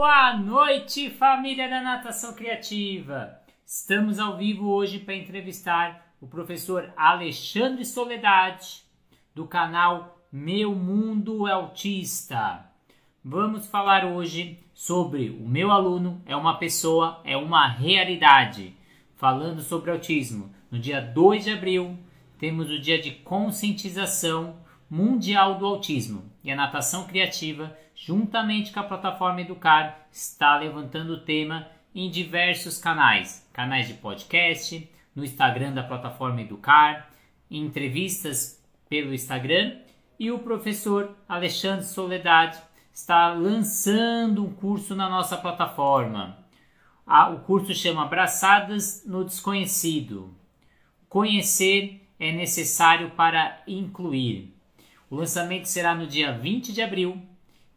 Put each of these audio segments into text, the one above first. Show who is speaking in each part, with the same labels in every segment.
Speaker 1: Boa noite, família da Natação Criativa! Estamos ao vivo hoje para entrevistar o professor Alexandre Soledade, do canal Meu Mundo Autista. Vamos falar hoje sobre o meu aluno é uma pessoa, é uma realidade. Falando sobre autismo, no dia 2 de abril, temos o dia de conscientização mundial do autismo e a natação criativa, juntamente com a plataforma Educar, está levantando o tema em diversos canais, canais de podcast, no Instagram da plataforma Educar, em entrevistas pelo Instagram e o professor Alexandre Soledade está lançando um curso na nossa plataforma. o curso chama Abraçadas no Desconhecido. Conhecer é necessário para incluir. O lançamento será no dia 20 de abril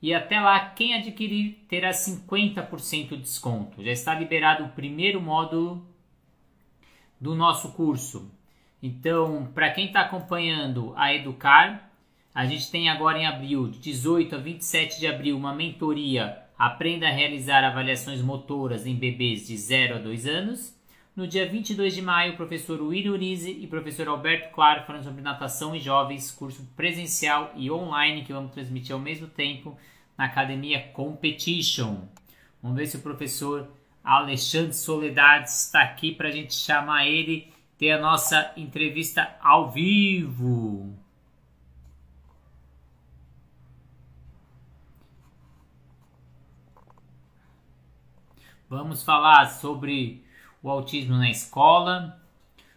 Speaker 1: e até lá quem adquirir terá 50% de desconto. Já está liberado o primeiro módulo do nosso curso. Então, para quem está acompanhando a Educar, a gente tem agora em abril, de 18 a 27 de abril, uma mentoria Aprenda a realizar avaliações motoras em bebês de 0 a 2 anos. No dia 22 de maio, o professor William Urize e o professor Alberto Claro falando sobre natação e jovens, curso presencial e online que vamos transmitir ao mesmo tempo na Academia Competition. Vamos ver se o professor Alexandre Soledade está aqui para a gente chamar ele ter a nossa entrevista ao vivo. Vamos falar sobre o autismo na escola,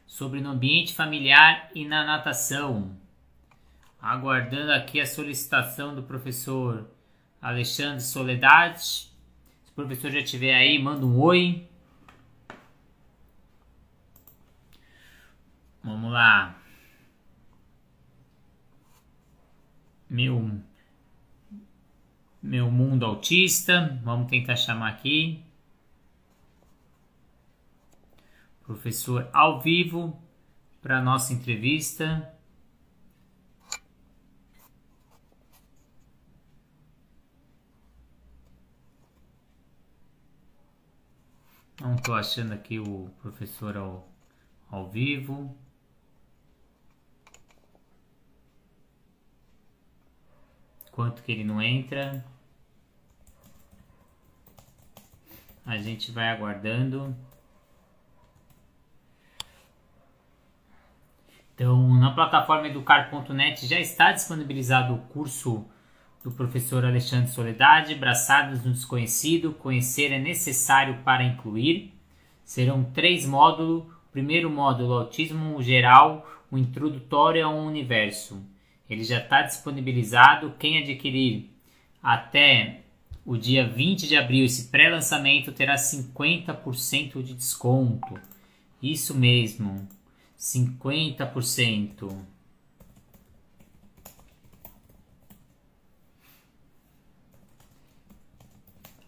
Speaker 1: sobre no ambiente familiar e na natação. Aguardando aqui a solicitação do professor Alexandre Soledade. Se o professor já estiver aí, manda um oi. Vamos lá. Meu meu mundo autista. Vamos tentar chamar aqui. Professor ao vivo para a nossa entrevista. Não estou achando aqui o professor ao, ao vivo. Quanto que ele não entra. A gente vai aguardando. Então, na plataforma educar.net já está disponibilizado o curso do professor Alexandre Soledade, Braçadas no Desconhecido, Conhecer é Necessário para Incluir. Serão três módulos. O primeiro módulo, Autismo Geral, o Introdutório ao Universo. Ele já está disponibilizado. Quem adquirir até o dia 20 de abril esse pré-lançamento terá 50% de desconto. Isso mesmo cinquenta por cento.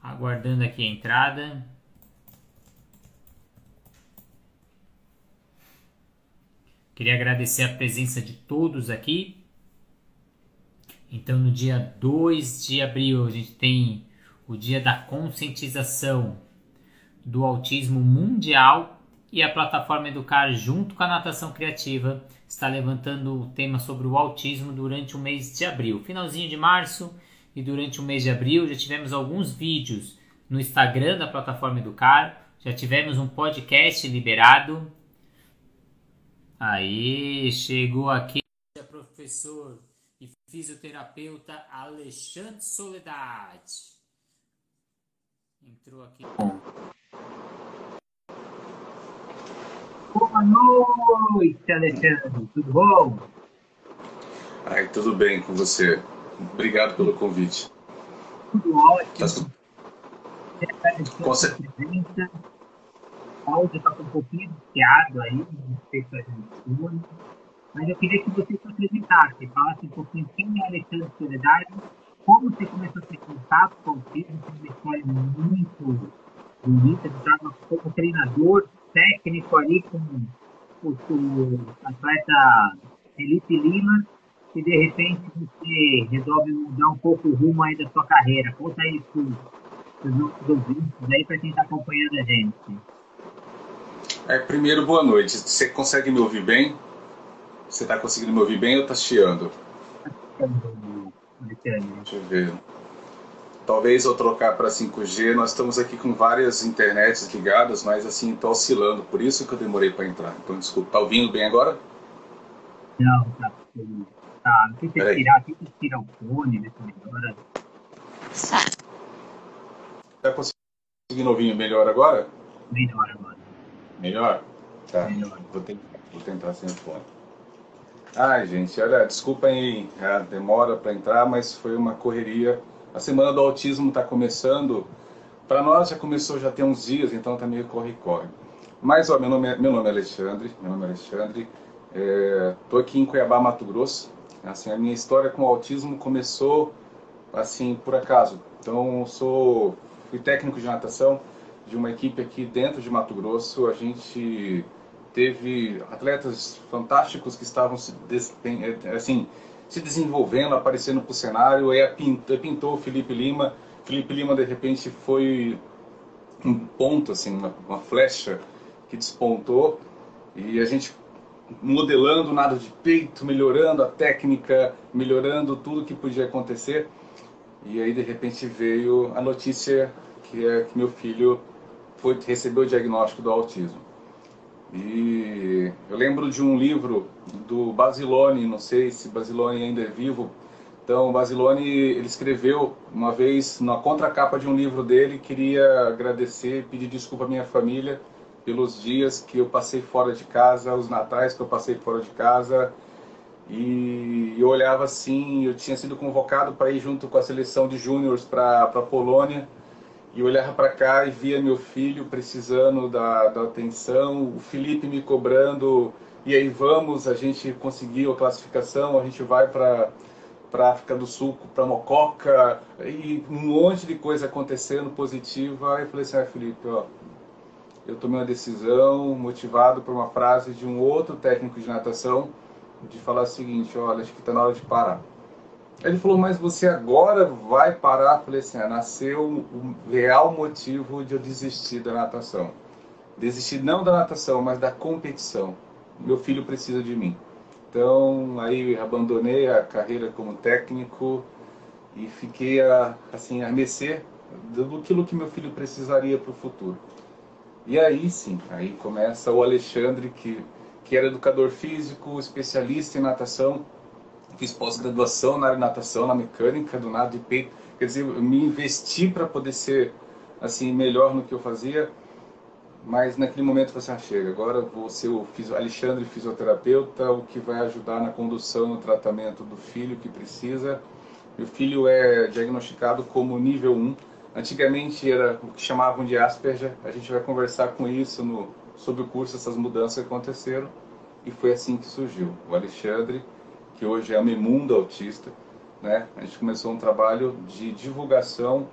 Speaker 1: Aguardando aqui a entrada. Queria agradecer a presença de todos aqui. Então, no dia 2 de abril, a gente tem o dia da conscientização do autismo mundial e a plataforma Educar, junto com a Natação Criativa, está levantando o tema sobre o autismo durante o mês de abril. Finalzinho de março e durante o mês de abril já tivemos alguns vídeos no Instagram da plataforma Educar, já tivemos um podcast liberado. Aí, chegou aqui o professor e fisioterapeuta Alexandre Soledade. Entrou aqui. Bom. Boa noite, Alexandre. Tudo bom?
Speaker 2: Ai, tudo bem com você. Obrigado pelo convite.
Speaker 1: Tudo ótimo. Tá...
Speaker 2: Conce...
Speaker 1: O áudio está um pouquinho viciado aí, respeito à gente mas eu queria que você se apresentasse, falasse um pouquinho quem é Alexandre Soledade, como você começou a ter contato com o filho, uma história muito bonita, você estava como treinador técnico ali com o, o atleta Felipe Lima, que de repente você resolve mudar um pouco o rumo aí da sua carreira. Conta aí tudo. os nossos ouvintes aí para quem está acompanhando a gente.
Speaker 2: É, primeiro, boa noite. Você consegue me ouvir bem? Você está conseguindo me ouvir bem ou está chiando? Deixa eu ver. Talvez eu trocar para 5G. Nós estamos aqui com várias internets ligadas, mas assim, está oscilando. Por isso que eu demorei para entrar. Então, desculpa. Está ouvindo bem agora?
Speaker 1: Não, tá. Tá, tem que tirar, tem que tirar o fone, ver se melhora.
Speaker 2: Está conseguindo ouvir melhor agora?
Speaker 1: Melhor agora.
Speaker 2: Melhor? Tá. Melhor. Vou, tentar, vou tentar sem o fone. Ai, gente, olha, desculpa aí a demora para entrar, mas foi uma correria. A semana do autismo está começando. Para nós já começou já tem uns dias, então tá meio corre-corre. Mas, ó, meu nome, é, meu nome é Alexandre, meu nome é Alexandre. É, aqui em Cuiabá, Mato Grosso. Assim, a minha história com o autismo começou assim por acaso. Então, sou fui técnico de natação de uma equipe aqui dentro de Mato Grosso. A gente teve atletas fantásticos que estavam eh, assim, se desenvolvendo, aparecendo para o cenário. Aí pintou o Felipe Lima. Felipe Lima, de repente, foi um ponto, assim, uma, uma flecha que despontou. E a gente modelando nada de peito, melhorando a técnica, melhorando tudo que podia acontecer. E aí, de repente, veio a notícia que, é, que meu filho foi receber o diagnóstico do autismo. E eu lembro de um livro do Basilone, não sei se Basilone ainda é vivo. Então, Basilone, ele escreveu uma vez na contracapa de um livro dele, queria agradecer, pedir desculpa à minha família pelos dias que eu passei fora de casa, os natais que eu passei fora de casa. E eu olhava assim, eu tinha sido convocado para ir junto com a seleção de júniores para a Polônia e olhava para cá e via meu filho precisando da, da atenção, o Felipe me cobrando, e aí vamos, a gente conseguiu a classificação, a gente vai para para África do Sul, para Mococa, e um monte de coisa acontecendo positiva. Eu falei assim, ah, Felipe, ó, eu tomei uma decisão motivado por uma frase de um outro técnico de natação, de falar o seguinte, olha, acho que está na hora de parar. Ele falou, mas você agora vai parar? Eu falei assim, ah, nasceu o real motivo de eu desistir da natação. Desistir não da natação, mas da competição. Meu filho precisa de mim. Então, aí abandonei a carreira como técnico e fiquei a, assim, a mercê do que meu filho precisaria para o futuro. E aí sim, aí começa o Alexandre, que, que era educador físico, especialista em natação, fiz pós-graduação na área de natação, na mecânica, do nado de peito. Quer dizer, eu me investi para poder ser assim melhor no que eu fazia. Mas naquele momento você assim, ah, chega, agora ser o Alexandre fisioterapeuta, o que vai ajudar na condução no tratamento do filho que precisa. Meu filho é diagnosticado como nível 1. Antigamente era o que chamavam de Asperger. A gente vai conversar com isso no, sobre o curso, essas mudanças aconteceram. E foi assim que surgiu. O Alexandre que hoje é a Memunda Autista, né? A gente começou um trabalho de divulgação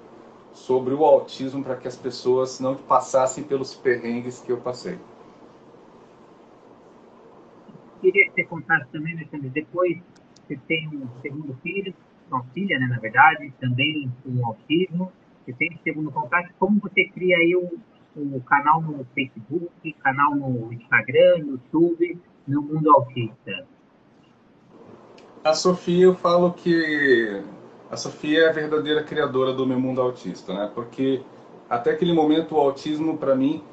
Speaker 2: sobre o autismo para que as pessoas não passassem pelos perrengues que eu passei.
Speaker 1: Queria que você contasse também, Alexandre, depois você tem um segundo filho, uma filha, né, na verdade, também com autismo, você tem um segundo contato, como você cria aí o, o canal no Facebook, canal no Instagram, no YouTube, no Mundo Autista?
Speaker 2: A Sofia, eu falo que a Sofia é a verdadeira criadora do meu mundo autista, né? Porque até aquele momento o autismo para mim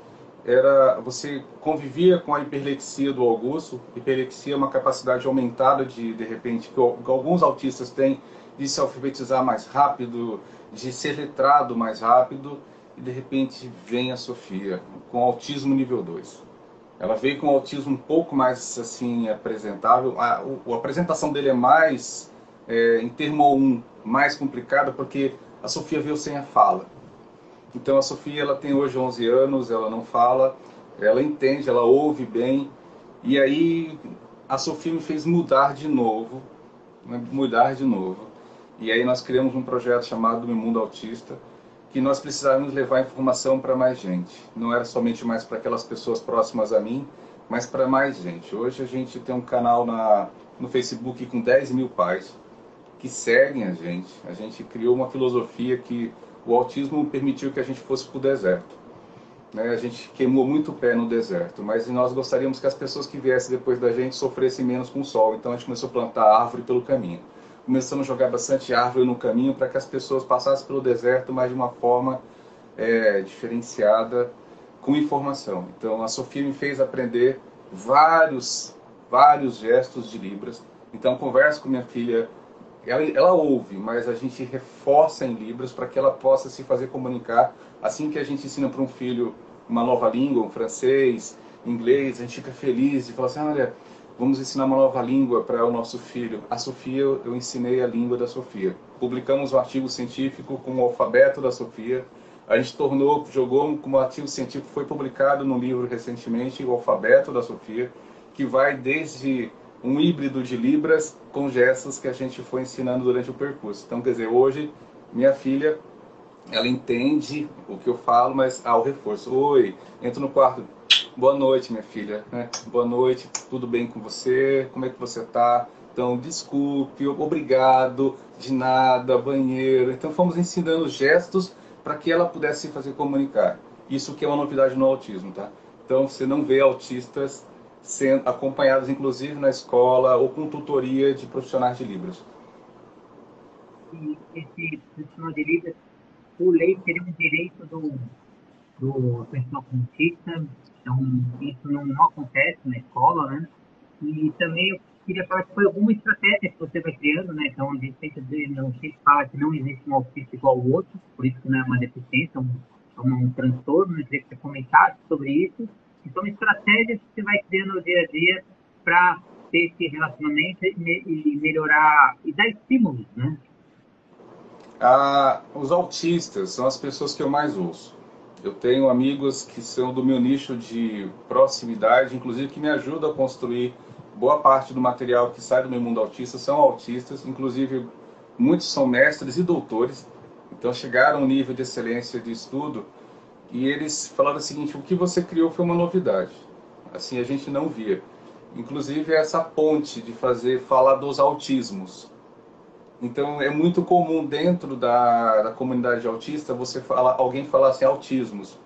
Speaker 2: era você convivia com a hiperlexia do Augusto. Hiperlexia é uma capacidade aumentada de de repente que, alguns autistas têm de se alfabetizar mais rápido, de ser letrado mais rápido e de repente vem a Sofia com autismo nível 2. Ela veio com um autismo um pouco mais assim apresentável. A, a, a apresentação dele é mais, é, em termo 1, mais complicada porque a Sofia veio sem a fala. Então a Sofia ela tem hoje 11 anos, ela não fala, ela entende, ela ouve bem. E aí a Sofia me fez mudar de novo, né, mudar de novo. E aí nós criamos um projeto chamado Meu Mundo Autista, que nós precisávamos levar informação para mais gente. Não era somente mais para aquelas pessoas próximas a mim, mas para mais gente. Hoje a gente tem um canal na, no Facebook com 10 mil pais que seguem a gente. A gente criou uma filosofia que o autismo permitiu que a gente fosse para o deserto. Né? A gente queimou muito o pé no deserto, mas nós gostaríamos que as pessoas que viessem depois da gente sofressem menos com o sol. Então a gente começou a plantar árvore pelo caminho. Começamos a jogar bastante árvore no caminho para que as pessoas passassem pelo deserto, mas de uma forma é, diferenciada, com informação. Então a Sofia me fez aprender vários, vários gestos de Libras. Então converso com minha filha ela, ela ouve, mas a gente reforça em Libras para que ela possa se fazer comunicar. Assim que a gente ensina para um filho uma nova língua, um francês, inglês, a gente fica feliz e fala assim, olha, vamos ensinar uma nova língua para o nosso filho. A Sofia, eu ensinei a língua da Sofia. Publicamos um artigo científico com o alfabeto da Sofia. A gente tornou, jogou como artigo científico, foi publicado no livro recentemente, o alfabeto da Sofia, que vai desde um híbrido de Libras com gestos que a gente foi ensinando durante o percurso. Então, quer dizer, hoje minha filha, ela entende o que eu falo, mas ao reforço. Oi, entro no quarto. Boa noite, minha filha. Né? Boa noite, tudo bem com você? Como é que você está? Então, desculpe, obrigado, de nada, banheiro. Então, fomos ensinando gestos para que ela pudesse se fazer comunicar. Isso que é uma novidade no autismo, tá? Então, você não vê autistas sendo acompanhados inclusive na escola ou com tutoria de profissionais de Libras.
Speaker 3: E esse profissional de Libras, por lei, seria um direito do, do pessoal contista, então isso não, não, acontece na escola, né? E também eu queria falar que foi alguma estratégia que você vai criando, né? Então a gente sempre, não, sempre fala que não existe um autista igual ao outro, por isso que não é uma deficiência, é um, é um transtorno, eu queria que você comentasse sobre isso então, estratégias que você vai criando no dia a dia para ter esse relacionamento e melhorar e dar estímulos, né?
Speaker 2: Ah, os autistas são as pessoas que eu mais ouço. Eu tenho amigos que são do meu nicho de proximidade, inclusive que me ajudam a construir boa parte do material que sai do meu mundo autista são autistas, inclusive muitos são mestres e doutores, então chegaram a um nível de excelência de estudo e eles falaram o seguinte: o que você criou foi uma novidade. Assim a gente não via. Inclusive essa ponte de fazer falar dos autismos. Então é muito comum dentro da, da comunidade autista você fala, alguém falar assim autismos.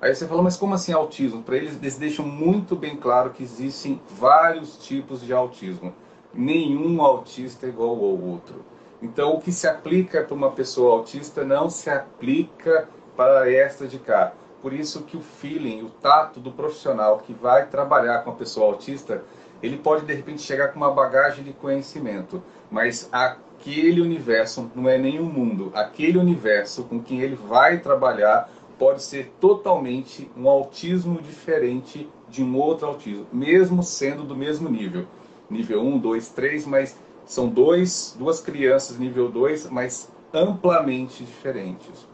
Speaker 2: Aí você fala, mas como assim autismo? Para eles, eles deixam muito bem claro que existem vários tipos de autismo. Nenhum autista é igual ao outro. Então, o que se aplica para uma pessoa autista não se aplica para esta de cá. Por isso que o feeling, o tato do profissional que vai trabalhar com a pessoa autista, ele pode de repente chegar com uma bagagem de conhecimento, mas aquele universo não é nenhum mundo. Aquele universo com quem ele vai trabalhar pode ser totalmente um autismo diferente de um outro autismo, mesmo sendo do mesmo nível. Nível 1, 2, 3, mas são dois, duas crianças nível 2, mas amplamente diferentes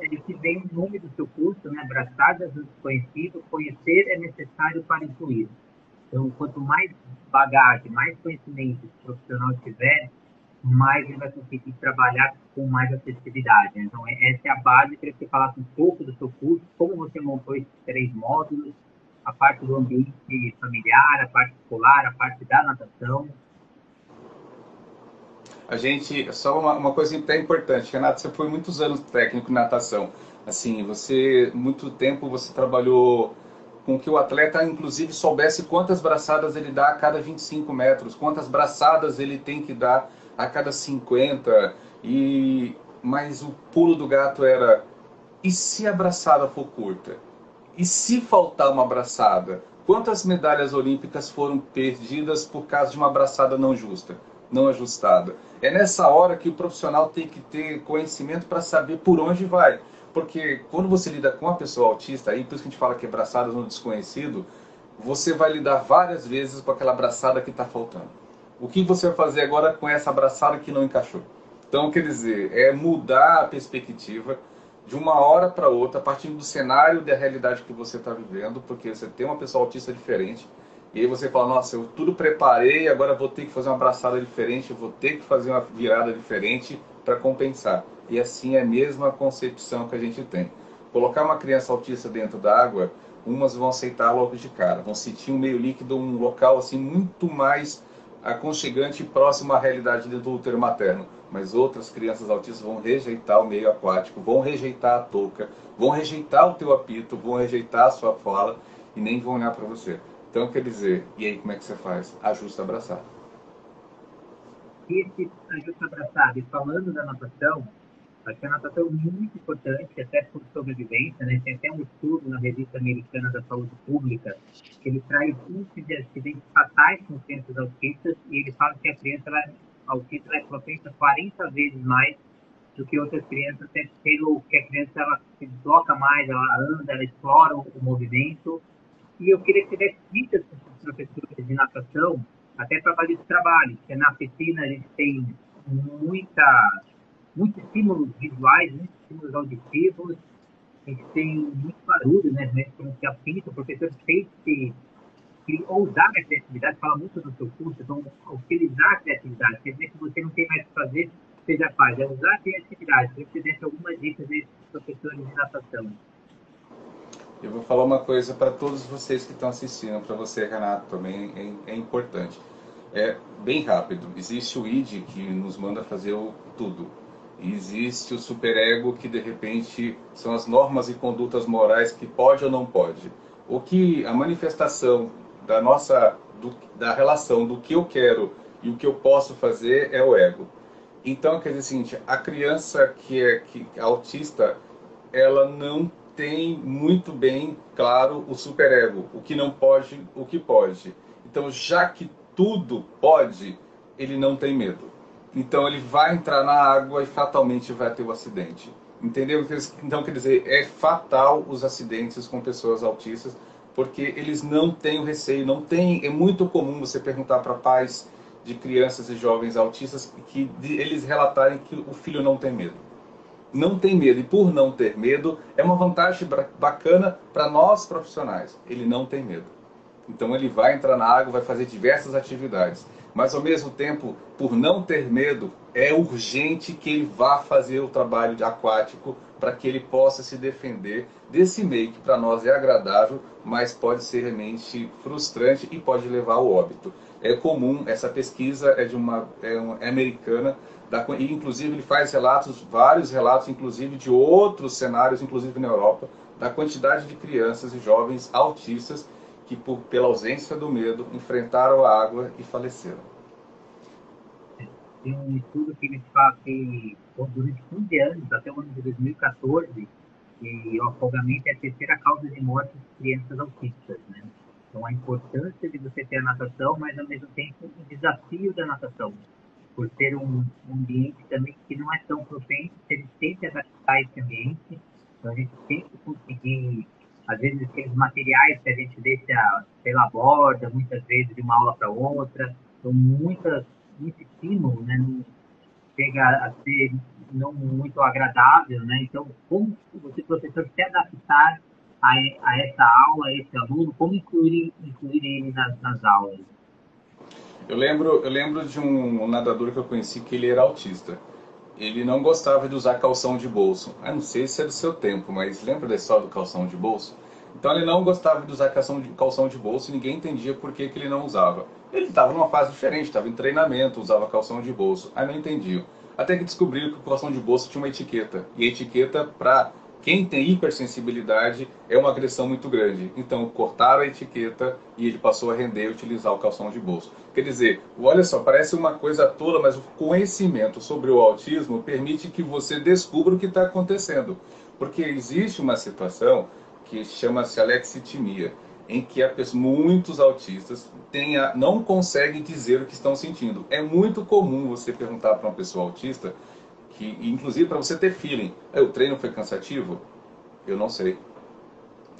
Speaker 3: ele que vem o nome do seu curso, né? Abraçadas no desconhecido, conhecer é necessário para incluir. Então, quanto mais bagagem, mais conhecimento o profissional tiver, mais ele vai conseguir trabalhar com mais acessibilidade. Então, é, essa é a base. Que você falasse um pouco do seu curso, como você montou esses três módulos, a parte do ambiente familiar, a parte escolar, a parte da natação
Speaker 2: a gente, só uma, uma coisa até importante, Renato, você foi muitos anos técnico em natação. Assim, você, muito tempo você trabalhou com que o atleta, inclusive, soubesse quantas braçadas ele dá a cada 25 metros, quantas braçadas ele tem que dar a cada 50. E, mas o pulo do gato era, e se a braçada for curta? E se faltar uma braçada? Quantas medalhas olímpicas foram perdidas por causa de uma braçada não justa, não ajustada? É nessa hora que o profissional tem que ter conhecimento para saber por onde vai. Porque quando você lida com a pessoa autista, aí por isso que a gente fala que é braçadas no desconhecido, você vai lidar várias vezes com aquela abraçada que está faltando. O que você vai fazer agora com essa abraçada que não encaixou? Então, quer dizer, é mudar a perspectiva de uma hora para outra, partindo do cenário da realidade que você está vivendo, porque você tem uma pessoa autista diferente, e aí você fala, nossa, eu tudo preparei, agora vou ter que fazer uma abraçada diferente, vou ter que fazer uma virada diferente para compensar. E assim é a mesma concepção que a gente tem. Colocar uma criança autista dentro da água, umas vão aceitar logo de cara, vão sentir um meio líquido, um local assim muito mais aconchegante e próximo à realidade do útero materno. Mas outras crianças autistas vão rejeitar o meio aquático, vão rejeitar a touca, vão rejeitar o teu apito, vão rejeitar a sua fala e nem vão olhar para você. Então, quer dizer, e aí como é que você faz? Ajusta abraçado.
Speaker 3: Esse ajuste abraçado, e falando da natação, acho que a natação é muito importante, até por sobrevivência, né? Tem até um estudo na revista americana da saúde pública que ele traz índices de acidentes fatais com crianças autistas e ele fala que a criança ela, autista é propensa 40 vezes mais do que outras crianças, até pelo que a criança ela se desloca mais, ela anda, ela explora o, movimento. E eu queria que desse dicas para os professores de natação, até para fazer esse trabalho, porque na piscina a gente tem muita muitos estímulos visuais, muitos estímulos auditivos, a gente tem muito barulho, né? Como se apita, o professor fez que, que ousar a criatividade, fala muito no seu curso, então utilizar a criatividade, quer dizer que você não tem mais o que fazer, você já faz, é usar a criatividade. Se você deixa algumas dicas aí para professores de natação.
Speaker 2: Eu vou falar uma coisa para todos vocês que estão assistindo, para você, Renato, também é, é, importante. É bem rápido. Existe o ID que nos manda fazer o tudo existe o superego que de repente são as normas e condutas morais que pode ou não pode. O que a manifestação da nossa do, da relação do que eu quero e o que eu posso fazer é o ego. Então, quer dizer o seguinte, a criança que é, que é autista, ela não tem muito bem claro o superego, o que não pode, o que pode. Então, já que tudo pode, ele não tem medo. Então ele vai entrar na água e fatalmente vai ter o acidente. Entendeu? Então quer dizer, é fatal os acidentes com pessoas autistas, porque eles não têm o receio, não tem, é muito comum você perguntar para pais de crianças e jovens autistas que eles relatarem que o filho não tem medo. Não tem medo, e por não ter medo, é uma vantagem bacana para nós profissionais. Ele não tem medo. Então ele vai entrar na água, vai fazer diversas atividades mas ao mesmo tempo, por não ter medo, é urgente que ele vá fazer o trabalho de aquático para que ele possa se defender desse meio que para nós é agradável, mas pode ser realmente frustrante e pode levar ao óbito. É comum, essa pesquisa é de uma é, uma, é americana, da, e inclusive ele faz relatos, vários relatos, inclusive de outros cenários, inclusive na Europa, da quantidade de crianças e jovens autistas que, por, pela ausência do medo, enfrentaram a água e faleceram.
Speaker 3: Tem um estudo que eles fazem durante 15 anos, até o ano de 2014, e o afogamento é a terceira causa de morte de crianças autistas. Né? Então, a importância de você ter a natação, mas ao mesmo tempo o desafio da natação, por ser um, um ambiente também que não é tão propenso, gente tem que adaptar esse ambiente, então a gente tem que conseguir às vezes aqueles materiais que a gente deixa pela borda, muitas vezes de uma aula para outra, são muitas, muito estímulo, né? Chega a ser não muito agradável, né? Então, como você, professor, se adaptar a, a essa aula, a esse aluno, como incluir, incluir ele nas, nas aulas?
Speaker 2: Eu lembro, eu lembro de um nadador que eu conheci que ele era autista ele não gostava de usar calção de bolso. Eu não sei se é do seu tempo, mas lembra da história do calção de bolso? Então ele não gostava de usar calção de, calção de bolso e ninguém entendia por que, que ele não usava. Ele estava numa fase diferente, estava em treinamento, usava calção de bolso. Aí não entendiam. Até que descobriram que o calção de bolso tinha uma etiqueta. E a etiqueta para quem tem hipersensibilidade é uma agressão muito grande. Então cortaram a etiqueta e ele passou a render e utilizar o calção de bolso. Quer dizer, olha só, parece uma coisa tola, mas o conhecimento sobre o autismo permite que você descubra o que está acontecendo. Porque existe uma situação que chama-se alexitimia, em que pessoa, muitos autistas não conseguem dizer o que estão sentindo. É muito comum você perguntar para uma pessoa autista que inclusive para você ter feeling, o treino foi cansativo? Eu não sei.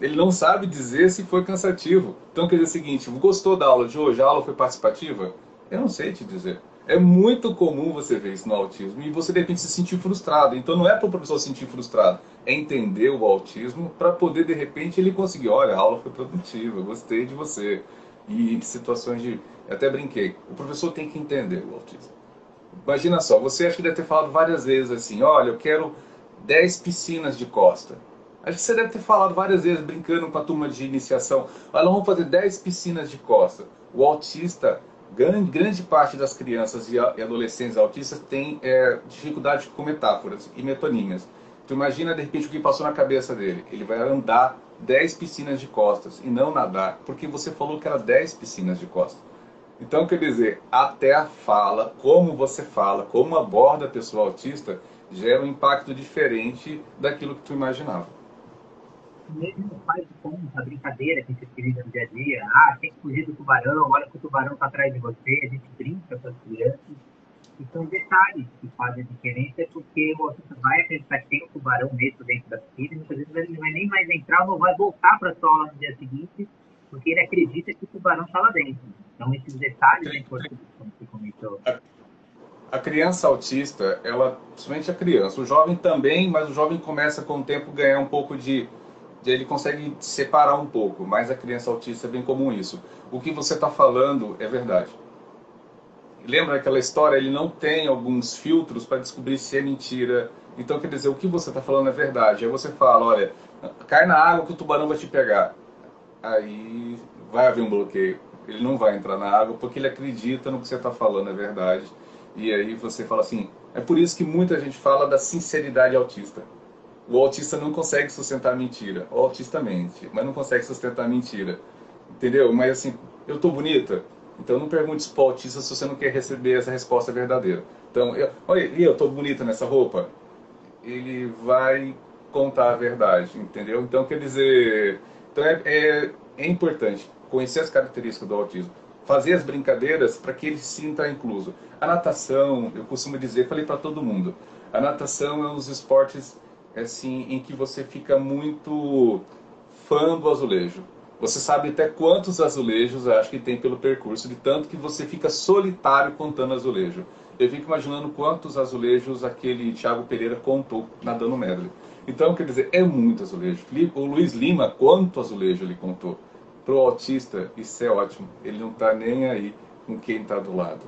Speaker 2: Ele não sabe dizer se foi cansativo. Então quer dizer o seguinte, gostou da aula de hoje? A aula foi participativa? Eu não sei te dizer. É muito comum você ver isso no autismo e você de repente se sentir frustrado. Então não é para o professor se sentir frustrado, é entender o autismo para poder de repente ele conseguir, olha, a aula foi produtiva, gostei de você. E situações de, eu até brinquei, o professor tem que entender o autismo. Imagina só, você acha que deve ter falado várias vezes assim, olha, eu quero 10 piscinas de costa. Acho que você deve ter falado várias vezes, brincando com a turma de iniciação, olha, vamos fazer 10 piscinas de costa. O autista grande, grande parte das crianças e adolescentes autistas tem é, dificuldade com metáforas e metonímias. Tu imagina, de repente, o que passou na cabeça dele. Ele vai andar 10 piscinas de costas e não nadar, porque você falou que era 10 piscinas de costas. Então, quer dizer, até a fala, como você fala, como aborda a pessoa autista, gera um impacto diferente daquilo que tu imaginava.
Speaker 3: Mesmo faz conta, a brincadeira que a gente utiliza no dia a dia, ah, tem que fugir do tubarão, olha que o tubarão está atrás de você, a gente brinca com as crianças. E são detalhes que fazem a diferença, porque o autista vai acreditar que tem um tubarão mesmo dentro da e muitas vezes ele não vai nem mais entrar, não vai voltar para a sola no dia seguinte, porque ele acredita que o tubarão está lá dentro. Então, esses detalhes é como você comentou.
Speaker 2: A criança autista, ela, principalmente a criança, o jovem também, mas o jovem começa com o tempo a ganhar um pouco de, de ele consegue separar um pouco, mas a criança autista é bem comum isso. O que você está falando é verdade. Lembra aquela história? Ele não tem alguns filtros para descobrir se é mentira. Então, quer dizer, o que você está falando é verdade. Aí você fala, olha, cai na água que o tubarão vai te pegar. Aí vai haver um bloqueio ele não vai entrar na água porque ele acredita no que você está falando, é verdade. E aí você fala assim, é por isso que muita gente fala da sinceridade autista. O autista não consegue sustentar mentira. O autista mente, mas não consegue sustentar mentira. Entendeu? Mas assim, eu tô bonita? Então não pergunte para o autista se você não quer receber essa resposta verdadeira. Então, eu, olha, eu tô bonita nessa roupa? Ele vai contar a verdade, entendeu? Então, quer dizer, então é, é, é importante conhecer as características do autismo, fazer as brincadeiras para que ele se sinta incluso. A natação, eu costumo dizer, falei para todo mundo, a natação é um dos esportes assim em que você fica muito fã do azulejo. Você sabe até quantos azulejos acho que tem pelo percurso, de tanto que você fica solitário contando azulejo. Eu fico imaginando quantos azulejos aquele Thiago Pereira contou nadando medley. Então, quer dizer, é muito azulejo. O Luiz Lima, quanto azulejo ele contou? Para o autista, isso é ótimo. Ele não está nem aí com quem está do lado.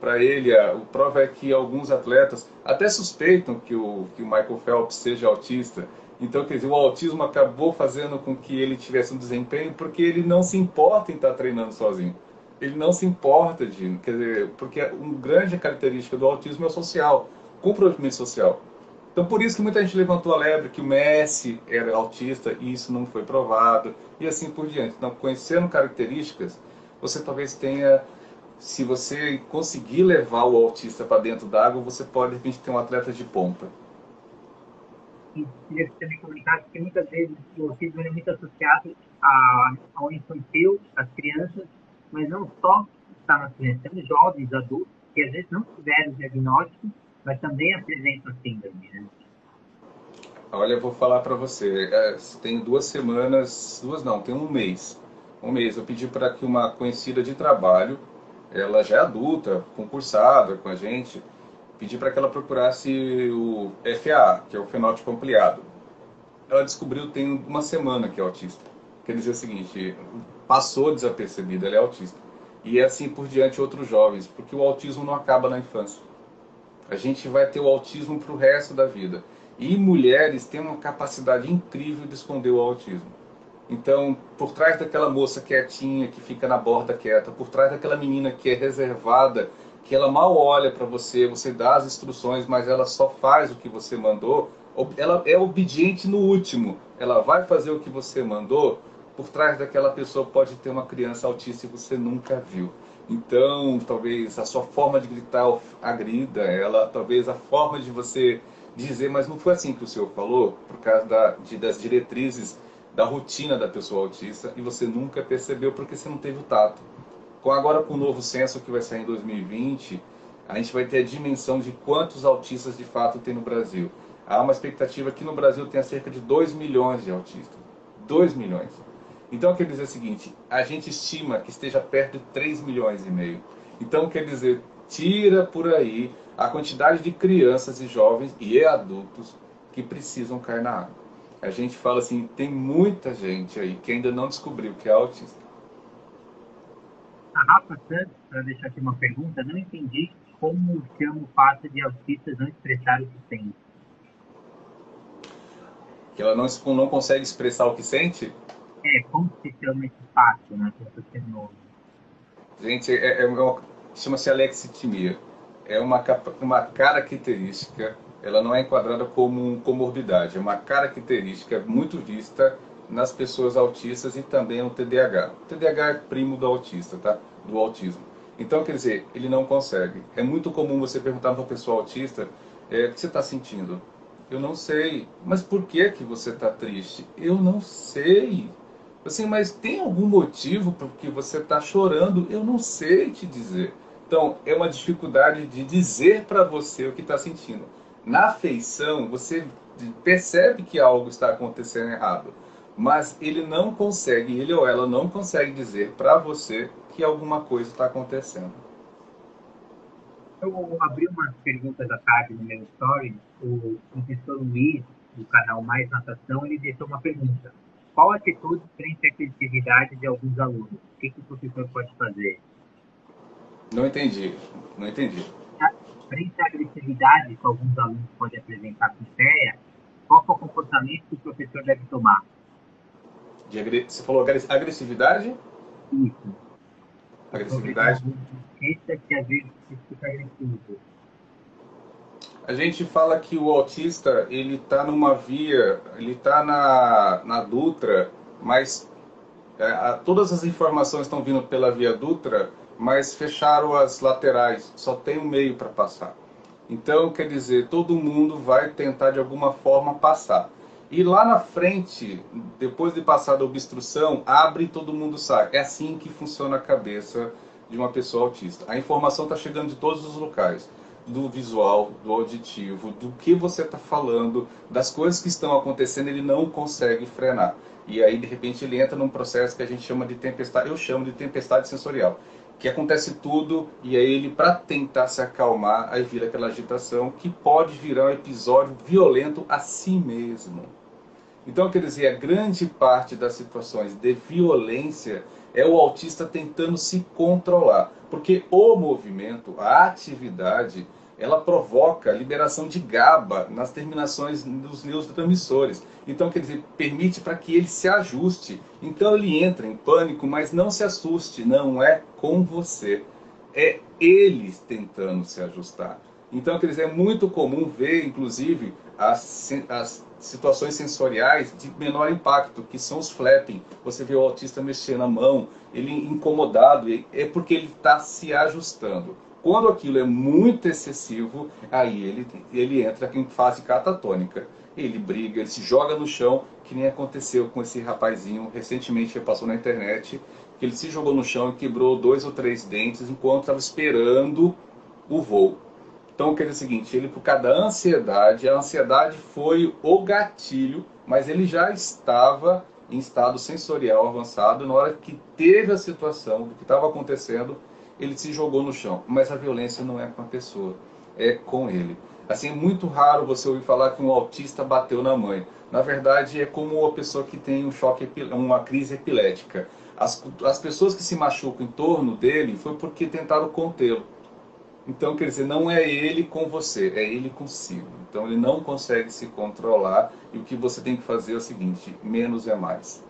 Speaker 2: Para ele, a, prova é que alguns atletas até suspeitam que o, que o Michael Phelps seja autista. Então, quer dizer, o autismo acabou fazendo com que ele tivesse um desempenho porque ele não se importa em estar tá treinando sozinho. Ele não se importa de, quer dizer, porque uma grande característica do autismo é o social, comprometimento social. Então, por isso que muita gente levantou a lebre que o Messi era autista e isso não foi provado, e assim por diante. Então, conhecendo características, você talvez tenha, se você conseguir levar o autista para dentro d'água, você pode, de repente, ter um atleta de ponta.
Speaker 3: E queria que você me comentasse que muitas vezes o autismo é muito associado ao infantil, às crianças, mas não só está nas crianças, temos jovens, adultos, que às vezes não tiveram diagnóstico mas também apresenta síndrome, né?
Speaker 2: Olha, eu vou falar para você. É, tem duas semanas, duas não, tem um mês. Um mês eu pedi para que uma conhecida de trabalho, ela já é adulta, concursada com a gente, pedi para que ela procurasse o FA, que é o fenótipo ampliado. Ela descobriu tem uma semana que é autista. Quer dizer o seguinte, passou desapercebida, ela é autista. E é assim por diante outros jovens, porque o autismo não acaba na infância a gente vai ter o autismo para o resto da vida. E mulheres têm uma capacidade incrível de esconder o autismo. Então, por trás daquela moça quietinha que fica na borda quieta, por trás daquela menina que é reservada, que ela mal olha para você, você dá as instruções, mas ela só faz o que você mandou, ela é obediente no último, ela vai fazer o que você mandou, por trás daquela pessoa pode ter uma criança autista que você nunca viu. Então, talvez a sua forma de gritar agrida ela, talvez a forma de você dizer, mas não foi assim que o senhor falou, por causa da, de, das diretrizes da rotina da pessoa autista, e você nunca percebeu porque você não teve o tato. Com agora com o novo censo que vai sair em 2020, a gente vai ter a dimensão de quantos autistas de fato tem no Brasil. Há uma expectativa que no Brasil tenha cerca de 2 milhões de autistas. 2 milhões. Então quer dizer o seguinte, a gente estima que esteja perto de 3 milhões e meio. Então quer dizer, tira por aí a quantidade de crianças e jovens e adultos que precisam cair na água. A gente fala assim, tem muita gente aí que ainda não descobriu que é autista.
Speaker 3: A Rafa Santos, para deixar aqui uma pergunta, não entendi como chama o fato de autistas não expressar o que sentem.
Speaker 2: Que ela não, não consegue expressar o que sente?
Speaker 3: É, como se chama esse fato, né? Que você.
Speaker 2: Gente, é, é chama-se alexitimia. É uma, uma característica, ela não é enquadrada como comorbidade, é uma característica muito vista nas pessoas autistas e também no TDAH. O TDAH é primo do autista, tá? Do autismo. Então, quer dizer, ele não consegue. É muito comum você perguntar para uma pessoa autista, é, o que você está sentindo? Eu não sei. Mas por que que você está triste? Eu não sei. Assim, mas tem algum motivo por que você está chorando? Eu não sei te dizer. Então, é uma dificuldade de dizer para você o que está sentindo. Na afeição, você percebe que algo está acontecendo errado, mas ele não consegue, ele ou ela não consegue dizer para você que alguma coisa está acontecendo.
Speaker 3: Eu abri umas perguntas da tarde no meu story. O professor Luiz, do canal Mais Natação, ele deixou uma pergunta. Qual a atitude frente à agressividade de alguns alunos? O que, que o professor pode fazer?
Speaker 2: Não entendi. Não entendi.
Speaker 3: Frente à agressividade que alguns alunos podem apresentar com ideia, qual é o comportamento que o professor deve tomar?
Speaker 2: De agre... Você falou agressividade?
Speaker 3: Isso.
Speaker 2: Agressividade?
Speaker 3: Que às vezes fica agressivo.
Speaker 2: A gente fala que o autista ele está numa via, ele está na, na Dutra, mas é, a, todas as informações estão vindo pela via Dutra, mas fecharam as laterais, só tem um meio para passar. Então, quer dizer, todo mundo vai tentar de alguma forma passar. E lá na frente, depois de passar da obstrução, abre e todo mundo sai. É assim que funciona a cabeça de uma pessoa autista. A informação está chegando de todos os locais do visual, do auditivo, do que você está falando, das coisas que estão acontecendo, ele não consegue frenar. E aí, de repente, ele entra num processo que a gente chama de tempestade, eu chamo de tempestade sensorial, que acontece tudo e aí ele, para tentar se acalmar, aí vira aquela agitação que pode virar um episódio violento a si mesmo. Então, quer dizer, a grande parte das situações de violência é o autista tentando se controlar, porque o movimento, a atividade, ela provoca a liberação de GABA nas terminações dos neurotransmissores. Então, quer dizer, permite para que ele se ajuste. Então, ele entra em pânico, mas não se assuste, não é com você. É eles tentando se ajustar. Então, quer dizer, é muito comum ver, inclusive, as, as situações sensoriais de menor impacto, que são os flapping. Você vê o autista mexendo a mão, ele incomodado, é porque ele está se ajustando. Quando aquilo é muito excessivo, aí ele, ele entra em fase catatônica. Ele briga, ele se joga no chão, que nem aconteceu com esse rapazinho recentemente que passou na internet, que ele se jogou no chão e quebrou dois ou três dentes enquanto estava esperando o voo. Então, quer dizer o seguinte, ele por causa da ansiedade, a ansiedade foi o gatilho, mas ele já estava em estado sensorial avançado, na hora que teve a situação do que estava acontecendo, ele se jogou no chão. Mas a violência não é com a pessoa, é com ele. Assim, é muito raro você ouvir falar que um autista bateu na mãe. Na verdade, é como uma pessoa que tem um choque, uma crise epilética. As, as pessoas que se machucam em torno dele foi porque tentaram contê-lo. Então, quer dizer, não é ele com você, é ele consigo. Então, ele não consegue se controlar e o que você tem que fazer é o seguinte: menos é mais.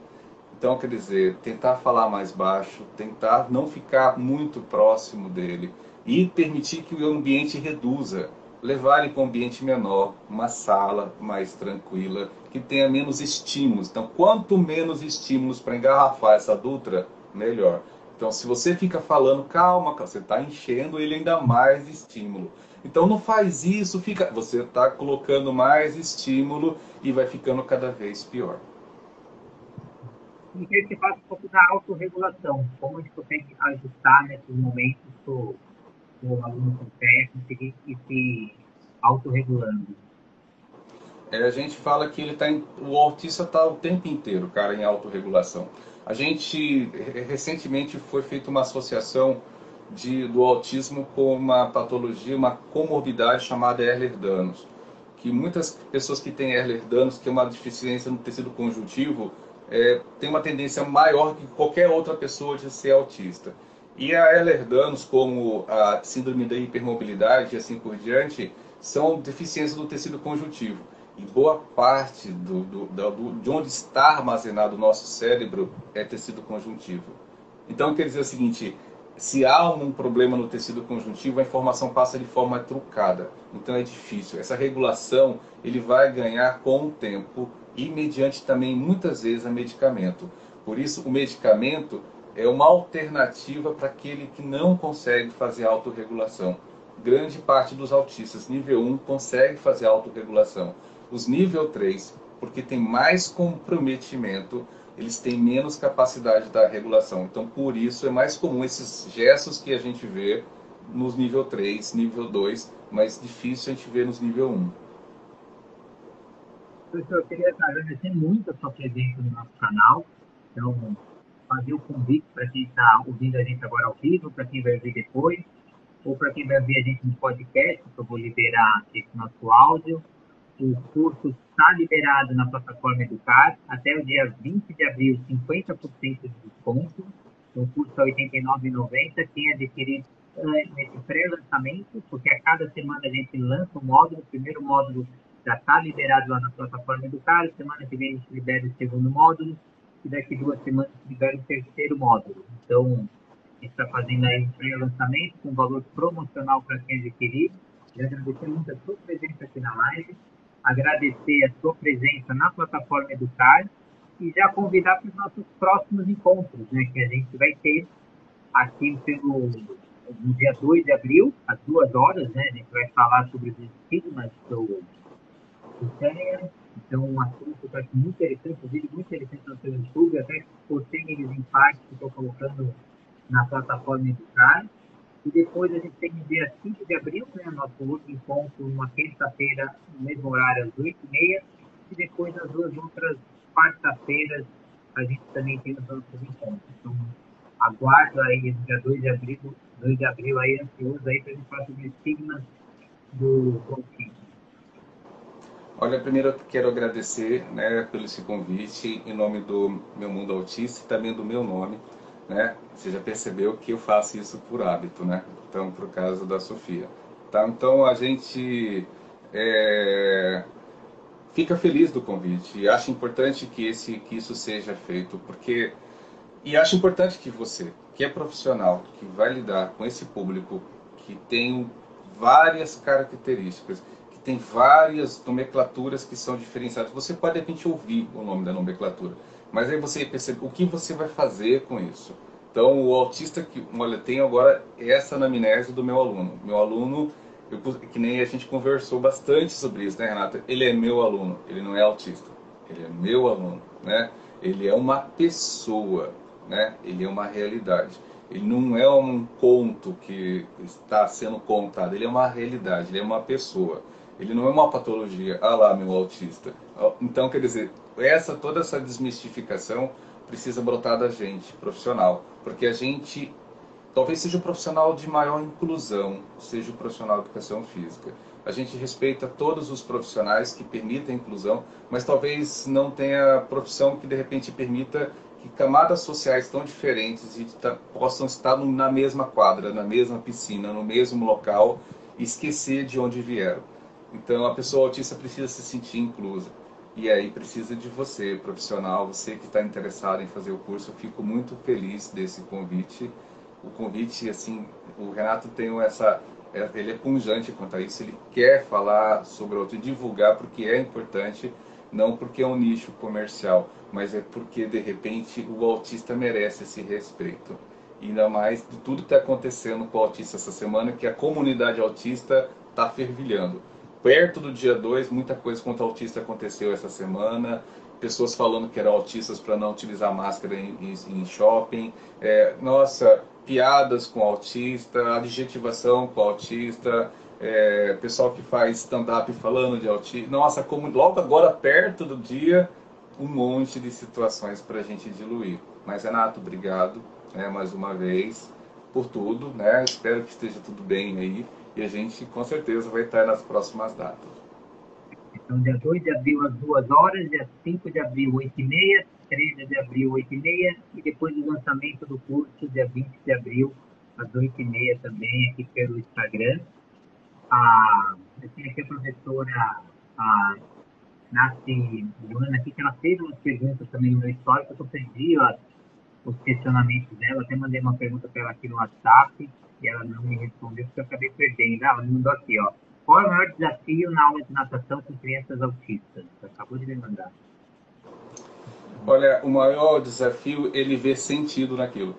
Speaker 2: Então, quer dizer, tentar falar mais baixo, tentar não ficar muito próximo dele e permitir que o ambiente reduza. Levar ele para um ambiente menor, uma sala mais tranquila, que tenha menos estímulos. Então, quanto menos estímulos para engarrafar essa Dutra, melhor. Então, se você fica falando, calma, você está enchendo ele ainda mais de estímulo. Então, não faz isso, fica, você está colocando mais estímulo e vai ficando cada vez pior.
Speaker 3: E que você faz um pouco da autorregulação. Como a gente consegue ajustar nesses momentos o, o aluno conseguir ir se autorregulando?
Speaker 2: É, a gente fala que ele tá em, o autista está o tempo inteiro, cara, em autorregulação. A gente recentemente foi feita uma associação de, do autismo com uma patologia, uma comorbidade chamada Ehlers-Danlos, que muitas pessoas que têm Ehlers-Danlos, que é uma deficiência no tecido conjuntivo, é, tem uma tendência maior que qualquer outra pessoa de ser autista. E a Ehlers-Danlos, como a síndrome da hipermobilidade e assim por diante, são deficiências do tecido conjuntivo e boa parte do, do, do, de onde está armazenado o nosso cérebro é tecido conjuntivo. Então, quer dizer o seguinte, se há um problema no tecido conjuntivo, a informação passa de forma trucada. Então é difícil. Essa regulação ele vai ganhar com o tempo e mediante também muitas vezes a medicamento. Por isso o medicamento é uma alternativa para aquele que não consegue fazer autorregulação. Grande parte dos autistas nível 1 consegue fazer autorregulação. Os nível 3, porque tem mais comprometimento, eles têm menos capacidade da regulação. Então, por isso, é mais comum esses gestos que a gente vê nos nível 3, nível 2, mas difícil a gente ver nos nível 1.
Speaker 3: Professor, eu queria agradecer muito a sua presença no nosso canal. Então, fazer o convite para quem está ouvindo a gente agora ao vivo, para quem vai ver depois, ou para quem vai ver a gente no podcast, que eu vou liberar esse nosso áudio. O curso está liberado na plataforma Educar até o dia 20 de abril, 50% de desconto. O curso é R$ 89,90. Quem adquirir nesse pré-lançamento, porque a cada semana a gente lança um módulo. O primeiro módulo já está liberado lá na plataforma Educar. Semana que vem a gente libera o segundo módulo. E daqui duas semanas libera o terceiro módulo. Então, a gente está fazendo aí um pré-lançamento com valor promocional para quem adquirir. E agradecer muito a sua presença aqui na live agradecer a sua presença na plataforma Educar e já convidar para os nossos próximos encontros, né, que a gente vai ter aqui pelo, no dia 2 de abril, às duas horas, né, a gente vai falar sobre os estigmas do, do então um assunto que eu acho muito interessante, um vídeo muito interessante no seu YouTube, até postei eles em parte que estou colocando na plataforma Educar, e depois a gente tem dia 5 de abril, né, nosso último encontro, uma terça-feira, no mesmo horário, às 8h30. E depois as duas outras quarta-feiras, a gente também tem os outros encontros. Então, aguardo aí, dia 2 de abril, 2 de abril aí, ansioso aí, para a gente falar sobre estigmas do autismo.
Speaker 2: Olha, primeiro eu quero agradecer né, pelo esse convite em nome do Meu Mundo Autista e também do meu nome né? Você já percebeu que eu faço isso por hábito, né? Então, por causa da Sofia. Tá? Então, a gente é, fica feliz do convite e acha importante que, esse, que isso seja feito, porque... E acho importante que você, que é profissional, que vai lidar com esse público, que tem várias características, que tem várias nomenclaturas que são diferenciadas. Você pode, de repente, ouvir o nome da nomenclatura, mas aí você percebe o que você vai fazer com isso. Então, o autista que olha, tem agora essa anamnese do meu aluno. Meu aluno, eu, que nem a gente conversou bastante sobre isso, né, Renata? Ele é meu aluno, ele não é autista. Ele é meu aluno, né? Ele é uma pessoa, né? Ele é uma realidade. Ele não é um conto que está sendo contado, ele é uma realidade, ele é uma pessoa. Ele não é uma patologia, ah lá, meu autista. Então, quer dizer, essa toda essa desmistificação precisa brotar da gente, profissional, porque a gente talvez seja o profissional de maior inclusão, seja o profissional de educação física. A gente respeita todos os profissionais que permitem a inclusão, mas talvez não tenha profissão que de repente permita que camadas sociais tão diferentes possam estar na mesma quadra, na mesma piscina, no mesmo local e esquecer de onde vieram. Então a pessoa autista precisa se sentir inclusa. E aí precisa de você, profissional, você que está interessado em fazer o curso. Eu fico muito feliz desse convite. O convite, assim, o Renato tem essa, é, ele é punjante quanto a isso. Ele quer falar sobre o divulgar porque é importante, não porque é um nicho comercial, mas é porque de repente o autista merece esse respeito. ainda mais de tudo que está acontecendo com o autista essa semana, que a comunidade autista está fervilhando perto do dia 2, muita coisa contra autista aconteceu essa semana. Pessoas falando que eram autistas para não utilizar máscara em, em, em shopping. É, nossa, piadas com autista, adjetivação com autista. É, pessoal que faz stand-up falando de autismo. Nossa, como logo agora, perto do dia, um monte de situações para a gente diluir. Mas, Renato, obrigado né, mais uma vez por tudo. Né? Espero que esteja tudo bem aí e a gente com certeza vai estar nas próximas datas.
Speaker 3: Então, dia 2 de abril às 2 horas, dia 5 de abril, 8 e meia, 13 de abril, 8 e meia, e depois o lançamento do curso, dia 20 de abril, às 8 e meia também, aqui pelo Instagram. A, eu tenho aqui a professora a Nasce Luana aqui, que ela fez umas perguntas também no meu histórico, eu perdi, ó, os questionamentos dela. Até mandei uma pergunta para ela aqui no WhatsApp e ela não me respondeu porque eu acabei perdendo. Ah, ela me mandou aqui, ó. Qual é o maior desafio na aula de natação com crianças autistas? Acabou de me mandar.
Speaker 2: Olha, o maior desafio é ele ver sentido naquilo.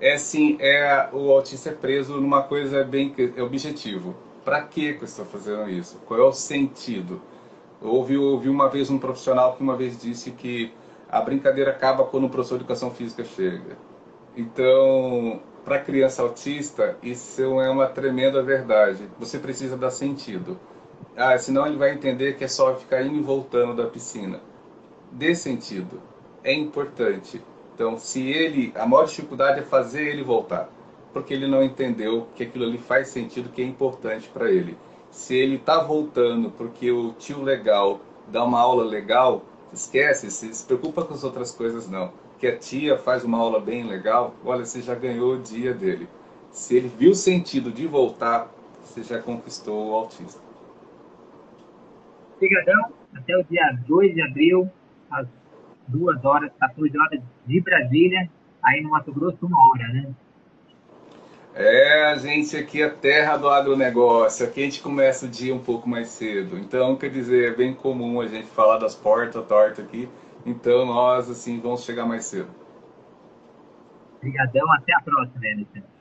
Speaker 2: É assim, é o autista é preso numa coisa bem é objetivo. Para que eu estou fazendo isso? Qual é o sentido? Eu ouvi, eu ouvi uma vez um profissional que uma vez disse que a brincadeira acaba quando o professor de educação física chega. Então, para criança autista, isso é uma tremenda verdade. Você precisa dar sentido. Ah, senão ele vai entender que é só ficar indo e voltando da piscina. Dê sentido. É importante. Então, se ele, a maior dificuldade é fazer ele voltar, porque ele não entendeu que aquilo ali faz sentido, que é importante para ele. Se ele está voltando porque o tio legal dá uma aula legal, esquece, se, preocupa com as outras coisas não que a tia faz uma aula bem legal, olha, você já ganhou o dia dele. Se ele viu sentido de voltar, você já conquistou o autista.
Speaker 3: Obrigadão. Até o dia 2 de abril, às 2 horas, 14 horas de Brasília, aí no Mato Grosso, uma hora, né?
Speaker 2: É, a gente aqui é terra do agronegócio. Aqui a gente começa o dia um pouco mais cedo. Então, quer dizer, é bem comum a gente falar das portas tortas aqui. Então nós assim vamos chegar mais cedo.
Speaker 3: Obrigadão, até a próxima, Anderson.